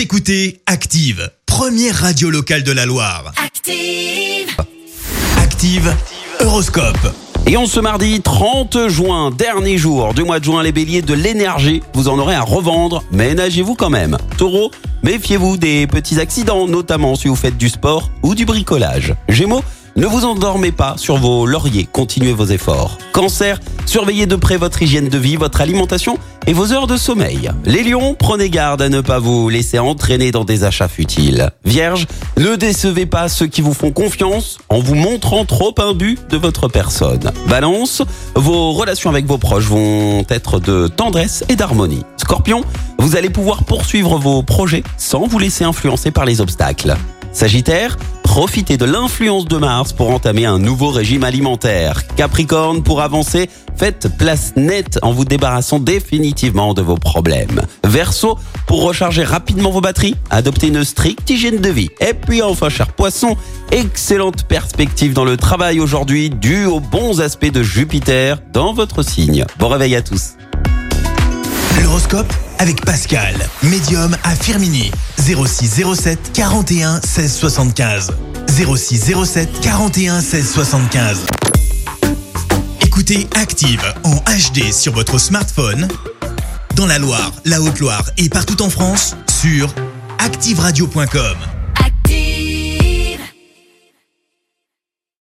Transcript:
Vous écoutez Active, première radio locale de la Loire. Active. Active, Horoscope. Et on ce mardi 30 juin, dernier jour du mois de juin, les béliers de l'énergie, vous en aurez à revendre, ménagez-vous quand même. Taureau, méfiez-vous des petits accidents, notamment si vous faites du sport ou du bricolage. Gémeaux, ne vous endormez pas sur vos lauriers, continuez vos efforts. Cancer, surveillez de près votre hygiène de vie, votre alimentation et vos heures de sommeil. Les lions, prenez garde à ne pas vous laisser entraîner dans des achats futiles. Vierge, ne décevez pas ceux qui vous font confiance en vous montrant trop imbu de votre personne. Balance, vos relations avec vos proches vont être de tendresse et d'harmonie. Scorpion, vous allez pouvoir poursuivre vos projets sans vous laisser influencer par les obstacles. Sagittaire, profitez de l'influence de Mars pour entamer un nouveau régime alimentaire. Capricorne, pour avancer, faites place nette en vous débarrassant définitivement de vos problèmes. Verseau, pour recharger rapidement vos batteries, adoptez une stricte hygiène de vie. Et puis enfin, cher poisson, excellente perspective dans le travail aujourd'hui due aux bons aspects de Jupiter dans votre signe. Bon réveil à tous. Avec Pascal, médium à Firmini. 06 07 41 16 75. 06 07 41 16 75. Écoutez Active en HD sur votre smartphone, dans la Loire, la Haute-Loire et partout en France, sur activeradio.com.